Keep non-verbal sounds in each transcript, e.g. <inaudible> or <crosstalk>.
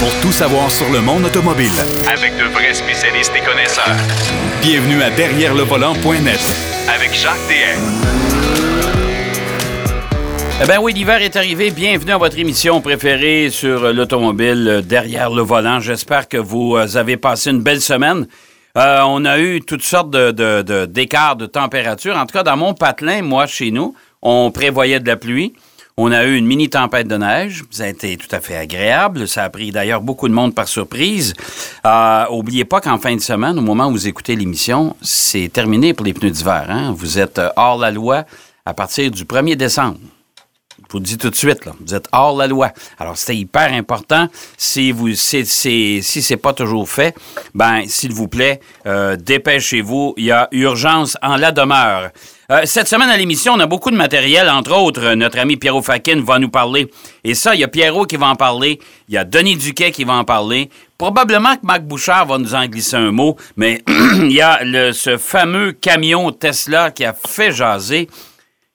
pour tout savoir sur le monde automobile. Avec de vrais spécialistes et connaisseurs. Bienvenue à Derrière le volant.net Avec Jacques DM. Eh bien oui, l'hiver est arrivé. Bienvenue à votre émission préférée sur l'automobile euh, Derrière le volant. J'espère que vous euh, avez passé une belle semaine. Euh, on a eu toutes sortes de, de- de- d'écarts de température. En tout cas, dans mon patelin, moi, chez nous, on prévoyait de la pluie. On a eu une mini tempête de neige. Ça a été tout à fait agréable. Ça a pris d'ailleurs beaucoup de monde par surprise. Euh, oubliez pas qu'en fin de semaine, au moment où vous écoutez l'émission, c'est terminé pour les pneus d'hiver. hein. Vous êtes euh, hors la loi à partir du 1er décembre. Je vous le dis tout de suite, là, vous êtes hors la loi. Alors, c'était hyper important. Si vous, c'est, c'est- si c'est pas toujours fait, ben, s'il vous plaît, euh, dépêchez-vous. Il y a urgence en la demeure. Euh, cette semaine à l'émission, on a beaucoup de matériel. Entre autres, notre ami Pierrot Fakin va nous parler. Et ça, il y a Pierrot qui va en parler. Il y a Denis Duquet qui va en parler. Probablement que Marc Bouchard va nous en glisser un mot. Mais <clears throat> il y a le- ce fameux camion Tesla qui a fait jaser.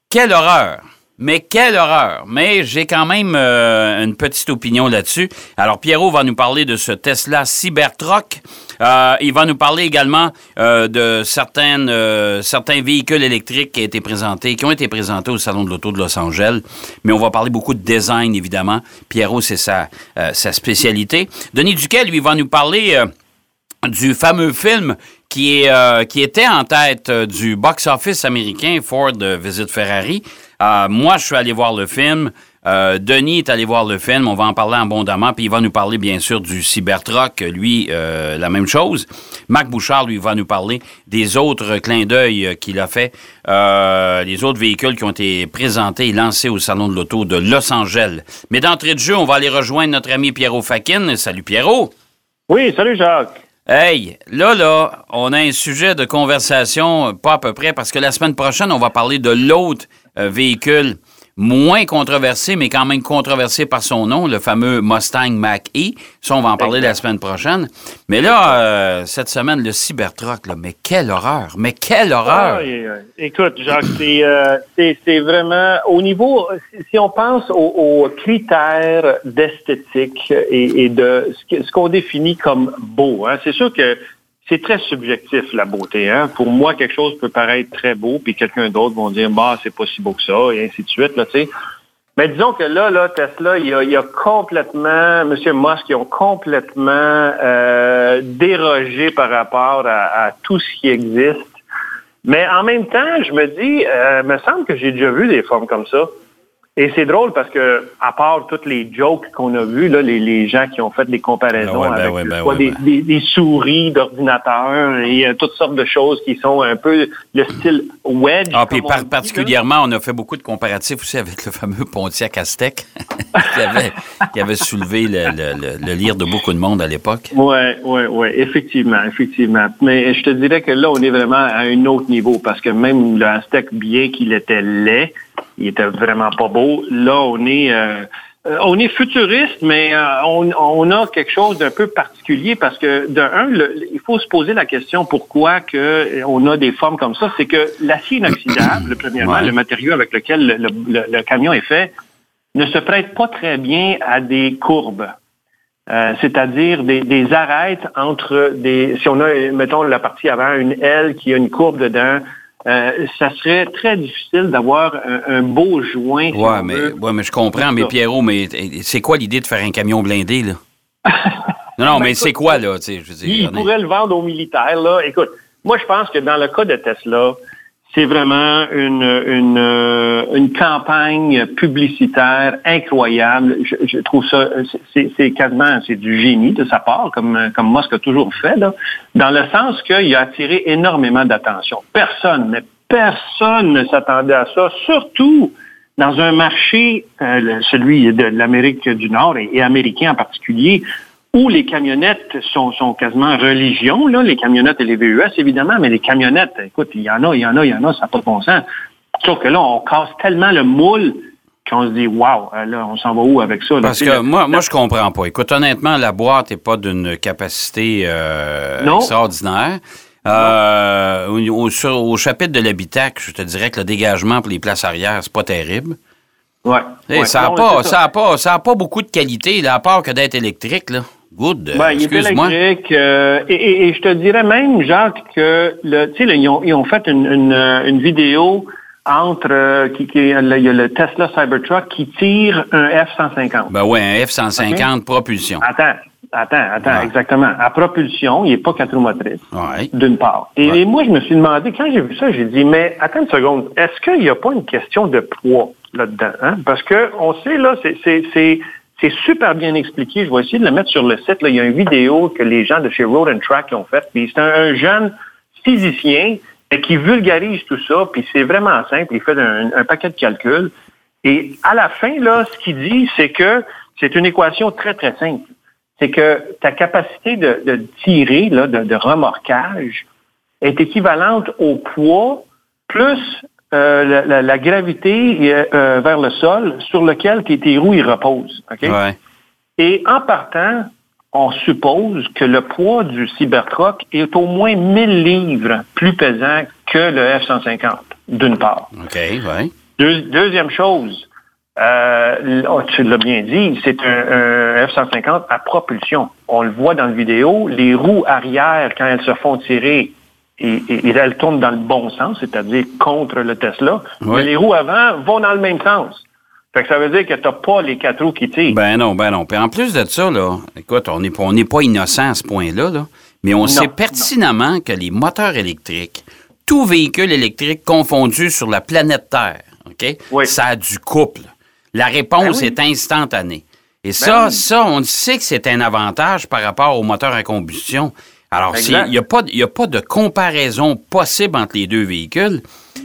Quelle horreur! Mais quelle horreur! Mais j'ai quand même euh, une petite opinion là-dessus. Alors, Pierrot va nous parler de ce Tesla Cybertruck. Euh, il va nous parler également euh, de certaines, certains véhicules électriques qui, ont été présentés, qui ont été présentés au Salon de l'Auto de Los Angeles. Mais on va parler beaucoup de design, évidemment. Pierrot, c'est sa, sa spécialité. Denis Duquet, lui, va nous parler... du fameux film qui, est, euh, qui était en tête euh, du box-office américain, Ford Visit Ferrari. Euh, moi, je suis allé voir le film. Denis est allé voir le film. On va en parler abondamment. Puis il va nous parler, bien sûr, du Cybertruck. Lui, la même chose. Marc Bouchard, lui, va nous parler des autres clins d'œil qu'il a fait. Les autres véhicules qui ont été présentés et lancés au Salon de l'Auto de Los Angeles. Mais d'entrée de jeu, on va aller rejoindre notre ami Pierrot Fakin. Salut, Pierrot. Oui, salut Jacques. Hey, là, là, on a un sujet de conversation, pas à peu près, parce que la semaine prochaine, on va parler de l'autre euh, véhicule moins controversé, mais quand même controversé par son nom, le fameux Mustang Mach-E. Ça, on va en parler la semaine prochaine. Mais là, euh, cette semaine, le Cybertruck, là, mais quelle horreur! Mais quelle horreur! Ah, écoute, Jacques, c'est euh, c'est- vraiment au niveau, si- on pense aux, aux critères d'esthétique et, et de ce qu'on définit comme beau, hein, c'est sûr que c'est très subjectif la beauté. Hein. Pour moi, quelque chose peut paraître très beau, puis quelqu'un d'autre va dire bah c'est pas si beau que ça, et ainsi de suite. Là. Mais disons que là, là, Tesla, il a, il a complètement, M. Musk, ils ont complètement euh, dérogé par rapport à, à tout ce qui existe. Mais en même temps, je me dis, euh, me semble que j'ai déjà vu des formes comme ça. Et c'est drôle parce que, à part toutes les jokes qu'on a vues, là, les, les gens qui ont fait des comparaisons Ben ouais, ben avec ouais, ben soit ouais, des, ben. des- des souris d'ordinateur et euh, toutes sortes de choses qui sont un peu le style wedge. Ah, puis par- particulièrement, on a fait beaucoup de comparatifs aussi avec le fameux Pontiac Aztec <laughs> qui, avait, qui avait soulevé le, le, le- le lire de beaucoup de monde à l'époque. Oui, oui, oui, effectivement, effectivement. Mais je te dirais que là, on est vraiment à un autre niveau parce que même le Aztec, bien qu'il était laid, il était vraiment pas beau. Là, on est, euh, euh, on est futuriste, mais euh, on, on a quelque chose d'un peu particulier parce que de un, le- il faut se poser la question pourquoi que on a des formes comme ça. C'est que l'acier inoxydable, <coughs> premièrement, Ouais. le matériau avec lequel le, le- le camion est fait, ne se prête pas très bien à des courbes. Euh, c'est-à-dire des, des arêtes entre des. Si on a, mettons, la partie avant, une aile qui a une courbe dedans, euh, ça serait très difficile d'avoir un, un beau joint. si Ouais, mais, ouais, mais je comprends, mais. Pierrot, mais eh, c'est quoi l'idée de faire un camion blindé, là? <laughs> non, non, mais c'est quoi, là? je veux dire, Il pourrait le vendre aux militaires. Là. Écoute, moi, je pense que dans le cas de Tesla, c'est vraiment une, une, euh, une campagne publicitaire incroyable. Je, je trouve ça, c'est quasiment, c'est du génie de sa part, comme, comme Musk a toujours fait, là, dans le sens qu'il a attiré énormément d'attention. Personne, mais personne ne s'attendait à ça, surtout dans un marché, euh, celui de l'Amérique du Nord et américain en particulier, où les camionnettes sont, sont quasiment religion, là, les camionnettes et les VUS, évidemment, mais les camionnettes, écoute, il y en a, il y en a, il y en a, ça n'a pas de bon sens. Sauf que là, on casse tellement le moule qu'on se dit, waouh, là, on s'en va où avec ça? là? Parce que moi, moi, je comprends pas. Écoute, honnêtement, la boîte n'est pas d'une capacité euh, extraordinaire. Euh, au, au- sur- au chapitre de l'habitacle, je te dirais que le dégagement pour les places arrière, c'est pas terrible. Ouais. Eh, ouais. ça n'a pas, ça a pas, ça a pas beaucoup de qualité, là, à part que d'être électrique, là. Good. Ben, il est électrique. euh, et, et- et je te dirais même, Jacques, que le, tu sais, là, ils, ont, ils ont fait une, une, euh, une vidéo entre euh, qui, qui- là, il y a le Tesla Cybertruck qui tire un F-150. Ben ouais, un F-150 propulsion. Attends, attends, attends, Ouais. exactement. À propulsion, il n'est pas quatre roues motrices, Ouais. d'une part. Et, Ouais. et moi, je me suis demandé, quand j'ai vu ça, j'ai dit, mais attends une seconde, est-ce qu'il n'y a pas une question de poids là-dedans? hein? Parce que on sait, là, c'est- c'est super bien expliqué. Je vais essayer de le mettre sur le site. Là. Il y a une vidéo que les gens de chez Road and Track ont faite. C'est un, un jeune physicien qui vulgarise tout ça. Puis c'est vraiment simple. Il fait un, paquet de calculs. Et à la fin, là, ce qu'il dit, c'est que c'est une équation très, très simple. C'est que ta capacité de, tirer, là, de remorquage, est équivalente au poids plus euh, la, la- la gravité euh, euh, vers le sol sur lequel tes, tes roues reposent. OK? Ouais. Et en partant, on suppose que le poids du Cybertruck est au moins 1000 livres plus pesant que le F-150, d'une part. OK, ouais. Deux- deuxième chose, euh, oh, tu l'as bien dit, c'est un, un F-150 à propulsion. On le voit dans la vidéo, les roues arrière, quand elles se font tirer, et, et- et elles tournent dans le bon sens, c'est-à-dire contre le Tesla, Oui. mais les roues avant vont dans le même sens. Fait que ça veut dire que tu n'as pas les quatre roues qui tirent. Ben non, ben non. Puis en plus de ça, là, écoute, on n'est on n'est pas innocent à ce point-là, là, mais on sait pertinemment que les moteurs électriques, tout véhicule électrique confondu sur la planète Terre, OK, Oui. ça a du couple. La réponse Ben oui. est instantanée. Et ça, oui. ça, on sait que c'est un avantage par rapport aux moteurs à combustion. Alors, il n'y a, pas y a pas de comparaison possible entre les deux véhicules.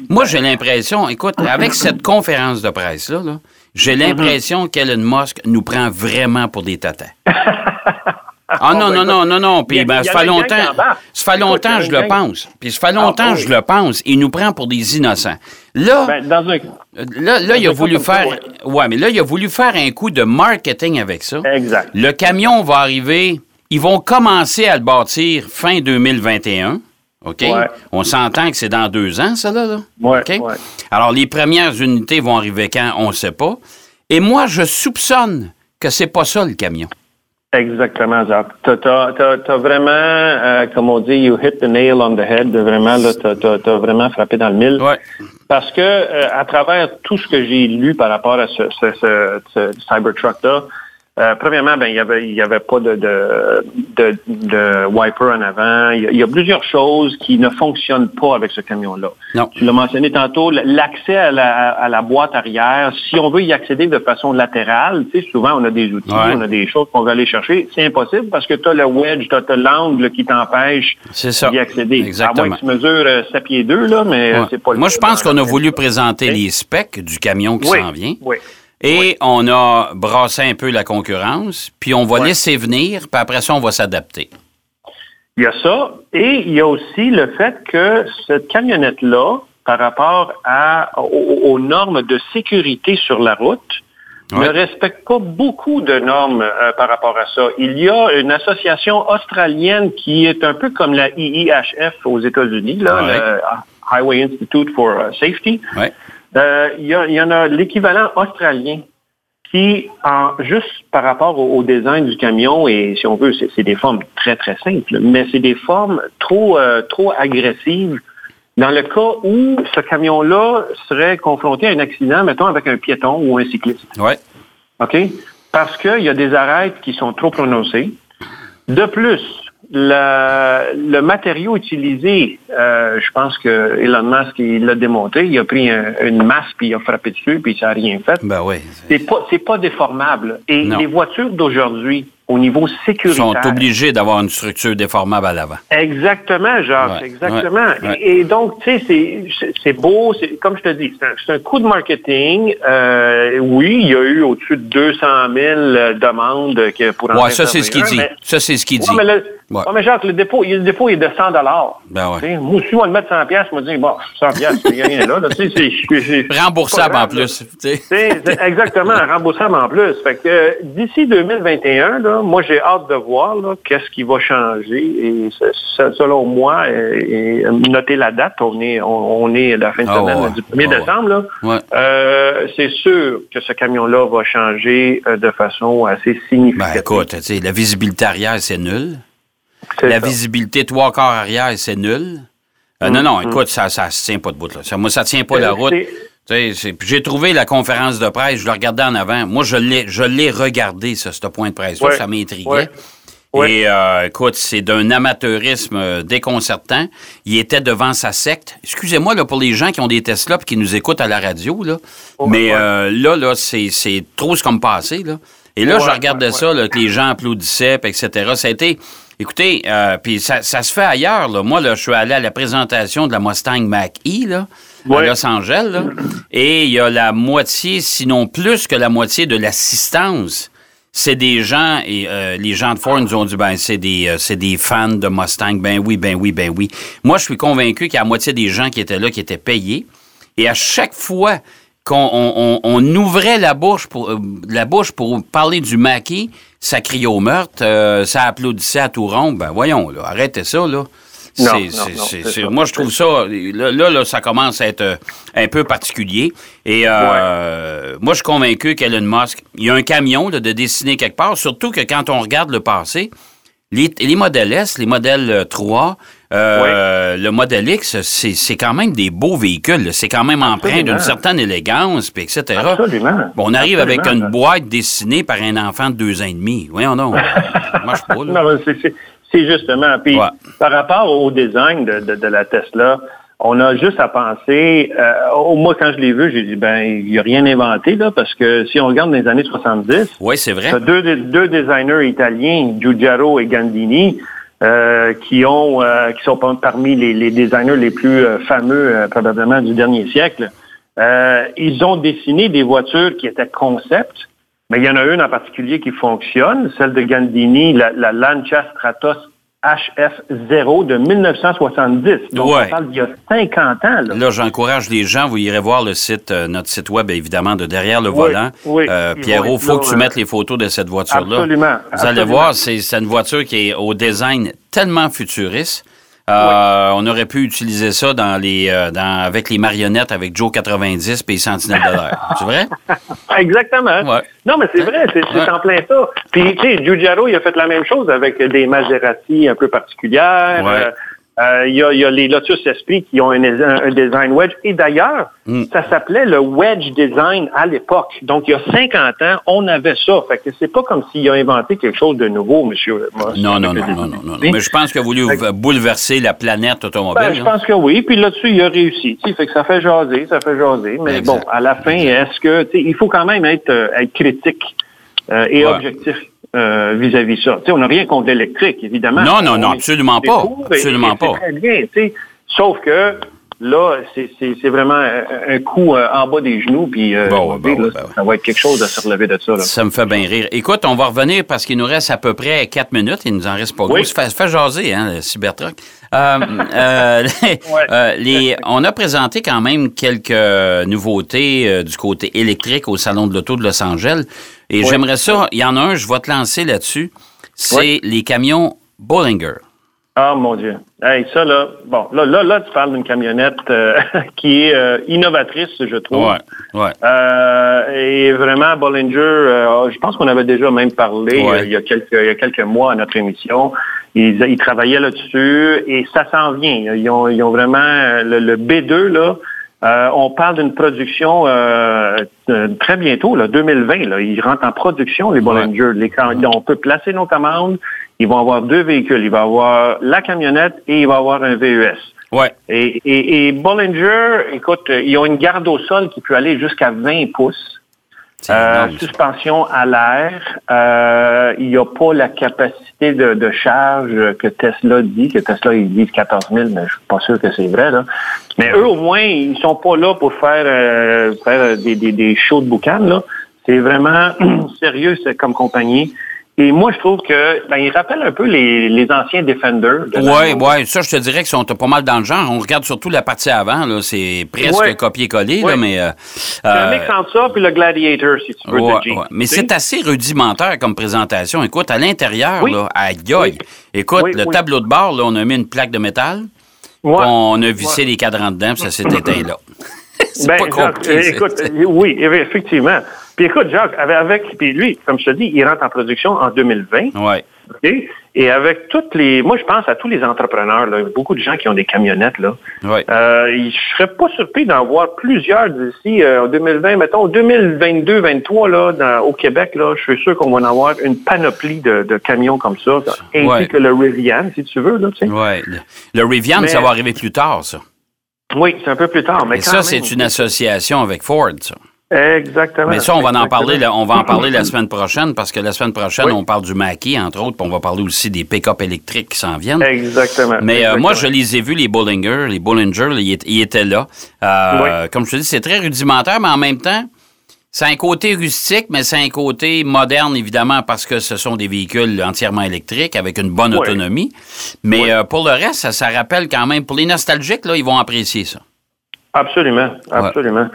Moi, j'ai l'impression, écoute, avec cette conférence de presse-là, là, j'ai Mm-hmm. l'impression qu'Elon Musk nous prend vraiment pour des tatas. Ah non, non, non, non, non. Puis ben, ça fait longtemps, ça fait longtemps je le pense. Puis ça fait longtemps Ah, que oui. je le pense. Il nous prend pour des innocents. Là, Ben, là, là, il a voulu faire. Ouais, mais là, il a voulu faire un coup de marketing avec ça. Exact. Le camion va arriver. Ils vont commencer à le bâtir fin 2021. OK? Ouais. On s'entend que c'est dans deux ans, ça, là. là. Ouais, OK? ouais. Alors, les premières unités vont arriver quand? On ne sait pas. Et moi, je soupçonne que c'est pas ça, le camion. Exactement, Jacques. T'as- t'as vraiment, euh, comme on dit, you hit the nail on the head. Vraiment, t'as- t'as vraiment frappé dans le mille. Ouais. Parce que euh, à travers tout ce que j'ai lu par rapport à ce, ce, ce, ce Cybertruck-là, euh, premièrement, ben il y avait il y avait pas de de, de, de wiper en avant. Il y, a, il y a plusieurs choses qui ne fonctionnent pas avec ce camion-là. Non. Tu l'as mentionné tantôt, l'accès à la, à la boîte arrière, si on veut y accéder de façon latérale, tu sais, souvent on a des outils, Ouais. on a des choses qu'on veut aller chercher, c'est impossible parce que tu as le wedge, tu as, l'angle qui t'empêche C'est ça. d'y accéder. Exactement. À moins que tu mesures euh, 7 pieds 2, là, mais euh, Ouais. c'est pas le Moi, je pense qu'on a voulu présenter les specs du camion qui Oui, s'en vient. oui. Et on a brassé un peu la concurrence, puis on va laisser venir, puis après ça, on va s'adapter. Il y a ça. Et il y a aussi le fait que cette camionnette-là, par rapport à, aux, aux normes de sécurité sur la route, ne respecte pas beaucoup de normes euh, par rapport à ça. Il y a une association australienne qui est un peu comme la IIHF aux États-Unis, là, le Highway Institute for euh, Safety. Euh, il, y a- il y en a l'équivalent australien qui, en, juste par rapport au, au design du camion, et si on veut, c'est c'est des formes très, très simples, mais c'est des formes trop, euh, trop agressives dans le cas où ce camion-là serait confronté à un accident, mettons, avec un piéton ou un cycliste. Ouais. OK? Parce qu'il y a des arêtes qui sont trop prononcées. De plus, le, le matériau utilisé, euh, je pense que Elon Musk, il l'a démonté. Il a pris un- une masse, puis il a frappé dessus, puis ça n'a rien fait. Ben oui. C'est pas, c'est pas déformable. Et Non. les voitures d'aujourd'hui, au niveau Ils sécuritaire... sont obligés d'avoir une structure déformable à l'avant. Exactement, Jacques, Ouais, exactement. ouais, ouais. Et, et donc, tu sais, c'est- beau, c'est comme je te dis, c'est un, un coup de marketing. Euh, oui, il y a eu au-dessus de 200 000 demandes que pour en Ouais, ça, c'est ce qu'il dit. Ça, c'est ce qu'il dit. mais le, Ouais. Ouais, mais Jacques, le dépôt, le dépôt est de 100 Ben ouais. Moi aussi, on va le mettre 100 pièces, moi, dis, bon, 100 pièces, il n'y a rien là. c'est- c'est- Remboursable en plus. C'est exactement, remboursable en plus. Fait que euh, d'ici 2021, là, moi j'ai hâte de voir qu'est-ce qui va changer. Et selon moi, et, et, notez la date, on est, on, on est à la fin de Ah semaine ouais. du 1er Ah décembre. Là. Ouais. Euh, c'est sûr que ce camion-là va changer euh, de façon assez Ben significative. écoute, la visibilité arrière, c'est nul. La ça. visibilité trois quarts arrière, c'est nul. Euh, non, non, écoute, ça ça se tient pas de bout. Là. Ça, moi, ça tient pas la route. C'est- Tu sais, c'est- puis J'ai trouvé la conférence de presse, je le regardais en avant. Moi, je l'ai, je l'ai regardé, ça, ce point de presse Ouais. Ça m'intriguait. Ouais. Ouais. Et euh, écoute, c'est d'un amateurisme euh, déconcertant. Il était devant sa secte. Excusez-moi là, pour les gens qui ont des Tesla et qui nous écoutent à la radio, là. Oh, mais euh, là, là, c'est, c'est trop ce comme passé. Là. Et là, je regardais ça, là, que les gens applaudissaient, puis etc. Ça a été. Écoutez, euh, puis ça, ça se fait ailleurs. Là. Moi, là, je suis allé à la présentation de la Mustang Mach-E là, à. Los Angeles, là, et il y a la moitié, sinon plus que la moitié de l'assistance. C'est des gens, et euh, les gens de Ford nous ont dit, ben, c'est des, euh, c'est des fans de Mustang. Ben oui, ben oui, ben oui. Moi, je suis convaincu qu'il y a la moitié des gens qui étaient là qui étaient payés. Et à chaque fois qu'on on, on- on ouvrait la bouche pour euh, la bouche pour parler du maquis, ça criait au meurtre, euh, ça applaudissait à tout rond. Ben voyons, là, arrêtez ça, là. C'est- moi, je trouve ça. Là, là, là, ça commence à être euh, un peu particulier. Et euh, moi, je suis convaincu qu'Elon Musk, il y a un camion là, de dessiner quelque part, surtout que quand on regarde le passé, les, les modèles S, les modèles euh, 3, euh, le modèle X, c'est quand même des beaux véhicules. C'est quand même empreint d'une certaine élégance, puis etc. Absolument. Bon, on arrive avec une boîte dessinée par un enfant de deux ans et demi. Voyons donc. Ça marche pas, là. <laughs> Non, c'est- justement. Puis, Ouais. par rapport au design de, de- de la Tesla, on a juste à penser. Euh, au moi, quand je l'ai vu, j'ai dit, ben, il n'y a rien inventé, là, parce que si on regarde dans les années 70, Oui, c'est vrai. Deux, deux designers italiens, Giugiaro et Gandini, euh, qui ont euh, qui sont par- parmi les, les designers les plus euh, fameux probablement du dernier siècle. Euh, ils ont dessiné des voitures qui étaient concept, mais il y en a une en particulier qui fonctionne, celle de Gandini, la, la Lancia Stratos HF0 de 1970. Donc Ouais. on parle d'il y a 50 ans. Là. Là, j'encourage les gens, vous irez voir le site, euh, notre site web, évidemment, de Derrière le Oui, volant. oui, Euh, Pierrot, il faut là, que tu euh, mettes les photos de cette voiture-là. Absolument, Vous allez voir, c'est une voiture qui est au design tellement futuriste. Euh, On aurait pu utiliser ça dans les, euh, dans, avec les marionnettes avec Joe 90 et les Sentinelles de l'air. <laughs> C'est vrai? Exactement. Ouais. Non, mais c'est vrai, c'est c'est Ouais. en plein ça. Puis, tu sais, Giugiaro, il a fait la même chose avec des Maserati un peu particulières. Ouais. Euh, euh, Il y, a, y a les Lotus Esprit qui ont un, un- un design wedge. Et d'ailleurs, Mm. ça s'appelait le wedge design à l'époque. Donc, il y a 50 ans, on avait ça. Fait que c'est pas comme s'il a inventé quelque chose de nouveau, monsieur. Non, non, non, non, non. Mais je pense qu'il a voulu Fait bouleverser la planète automobile. Ben, je pense que oui. Puis là-dessus, il a réussi. Tu sais, fait que ça fait jaser, ça fait jaser. Mais Exact. bon, à la fin, est-ce que tu sais, il faut quand même être, euh, être critique euh, et Ouais. objectif euh, vis-à-vis ça. Tu sais, on n'a rien contre l'électrique, évidemment. Non, non, non, absolument pas. Absolument pas. Très bien. Sauf que là, c'est- vraiment un, un coup euh, en bas des genoux, puis euh, Bon, là, ben ça va être quelque chose de se relever de ça. Là. Ça me fait bien rire. Écoute, on va revenir parce qu'il nous reste à peu près quatre minutes. Il nous en reste pas Oui. gros. Ça fait, ça fait jaser, hein, le Cybertruck. Euh, <laughs> euh, les- Ouais. euh, les- on a présenté quand même quelques nouveautés du côté électrique au Salon de l'Auto de Los Angeles. Et Ouais. j'aimerais ça, il y en a un, je vais te lancer là-dessus. C'est Ouais. les camions Bollinger. Ah mon Dieu. Hey, ça là, bon, là, là, là, tu parles d'une camionnette euh, <laughs> qui est euh, innovatrice, je trouve. Ouais, ouais. Euh, et vraiment, Bollinger, euh, je pense qu'on avait déjà même parlé Ouais. euh, il, y a quelques, il y a quelques mois à notre émission. Ils, ils travaillaient là-dessus et ça s'en vient. Ils ont, ils ont vraiment euh, le, le B2 là. euh, on parle d'une production euh, très bientôt, là, 2020. Là, ils rentrent en production, les Bollinger. Les, cam- on peut placer nos commandes. Ils vont avoir deux véhicules. Il va avoir la camionnette et il va avoir un VES. Ouais. Et, et, et Bollinger, écoute, euh, ils ont une garde au sol qui peut aller jusqu'à 20 pouces. Euh, suspension à l'air. Euh, il n'y a pas la capacité de, de charge que Tesla dit, que Tesla, ils disent 14 000, mais je suis pas sûr que c'est vrai. Là. Mais eux, au moins, ils sont pas là pour faire, euh, faire des, des, des shows de boucan. Là. C'est vraiment <clears throat> sérieux c'est comme compagnie. Et moi, je trouve que ben, il rappelle un peu les, les anciens Defenders. de Oui, oui, ça, je te dirais qu'ils sont pas mal dans le genre. On regarde surtout la partie avant, là, c'est presque Ouais. copié-collé, là, mais... euh, C'est un euh, mix entre ça puis le Gladiator, si tu veux, Ouais, de. Mais c'est assez rudimentaire comme présentation. Écoute, à l'intérieur, Oui. là, aïe, aïe. Écoute, Oui, le oui. tableau de bord, là, on a mis une plaque de métal. On a vissé les cadrans dedans, puis ça s'est éteint là. <laughs> c'est Ben, pas compliqué. écoute, oui, effectivement. Puis écoute, Jacques, avec, puis lui, comme je te dis, il rentre en production en 2020. Ouais. OK? Et avec toutes les. Moi, je pense à tous les entrepreneurs, là, beaucoup de gens qui ont des camionnettes, là. Ouais. Euh, je serais pas surpris d'en voir plusieurs d'ici euh, en 2020, mettons 2022-23 là, dans- au Québec, là, je suis sûr qu'on va en avoir une panoplie de, de camions comme ça, ainsi Ouais. que le Rivian, si tu veux, là, tu sais. Ouais. Le, Rivian, Mais- ça va arriver plus tard, ça. Oui, c'est un peu plus tard, mais Et quand ça, c'est une association avec Ford, ça. Exactement. Mais ça, on va en parler, on va en parler la semaine prochaine, parce que la semaine prochaine, Oui. on parle du Mackie, entre autres, puis on va parler aussi des pick-up électriques qui s'en viennent. Exactement. Mais euh, moi, je les ai vus, les Bollinger, les Bollinger, ils, étaient- ils étaient là. Euh, Comme je te dis, c'est très rudimentaire, mais en même temps, c'est un côté rustique, mais c'est un côté moderne, évidemment, parce que ce sont des véhicules entièrement électriques avec une bonne autonomie. Mais euh, pour le reste, ça, ça rappelle quand même, pour les nostalgiques, là, ils vont apprécier ça. Absolument, absolument.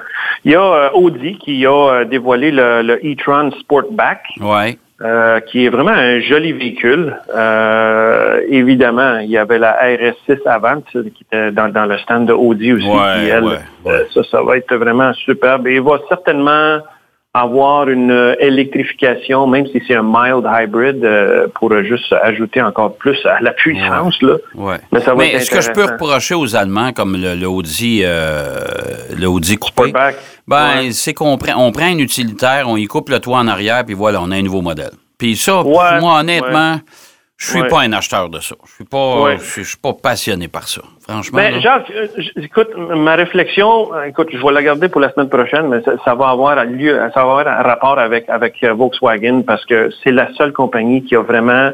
Il y a euh, Audi qui a euh, dévoilé le, le e-tron Sportback, Ouais. euh, qui est vraiment un joli véhicule. Euh, évidemment, il y avait la RS6 Avant qui était dans, dans le stand de Audi aussi. Ouais, qui, elle, ouais, ouais. euh, ça, ça va être vraiment superbe. Et il va certainement avoir une euh, électrification, même si c'est un mild hybrid, euh, pour juste ajouter encore plus à la puissance. Là. Ouais. Mais ça va être est-ce que je peux reprocher aux Allemands, comme le, le Audi, euh, le Audi coupé? Ben, Ouais. c'est qu'on prend, on prend un utilitaire, on y coupe le toit en arrière, puis voilà, on a un nouveau modèle. Puis ça, moi, honnêtement, je suis Ouais. pas un acheteur de ça. Je suis pas, Ouais. je suis- je suis pas passionné par ça. Franchement. Ben. Jacques, euh, écoute, ma réflexion, euh, écoute, je vais la garder pour la semaine prochaine, mais ça, ça va avoir lieu, ça va avoir un rapport avec, avec euh, Volkswagen parce que c'est la seule compagnie qui a vraiment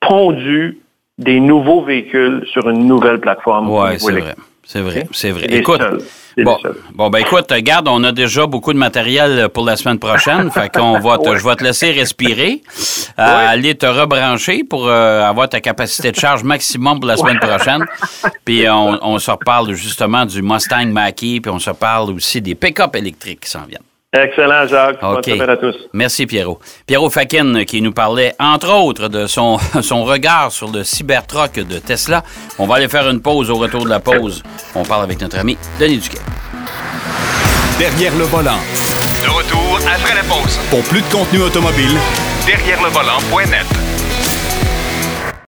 pondu des nouveaux véhicules sur une nouvelle plateforme. niveau c'est vrai. C'est vrai, c'est Écoute, bon, ben écoute, regarde, on a déjà beaucoup de matériel pour la semaine prochaine, <laughs> fait qu'on va te, Ouais. je vais te laisser respirer, euh, aller te rebrancher pour euh, avoir ta capacité de charge maximum pour la semaine prochaine. <laughs> Puis on, on se reparle justement du Mustang Mach-E, puis on se parle aussi des pick-up électriques qui s'en viennent. Excellent, Jacques. Bonne semaine à tous. Merci, Pierrot. Pierrot Fakin qui nous parlait, entre autres, de son, <laughs> son regard sur le Cybertruck de Tesla. On va aller faire une pause. Au retour de la pause, on parle avec notre ami Denis Duquet. Derrière le volant. De retour après la pause. Pour plus de contenu automobile, Derrière le volant.net.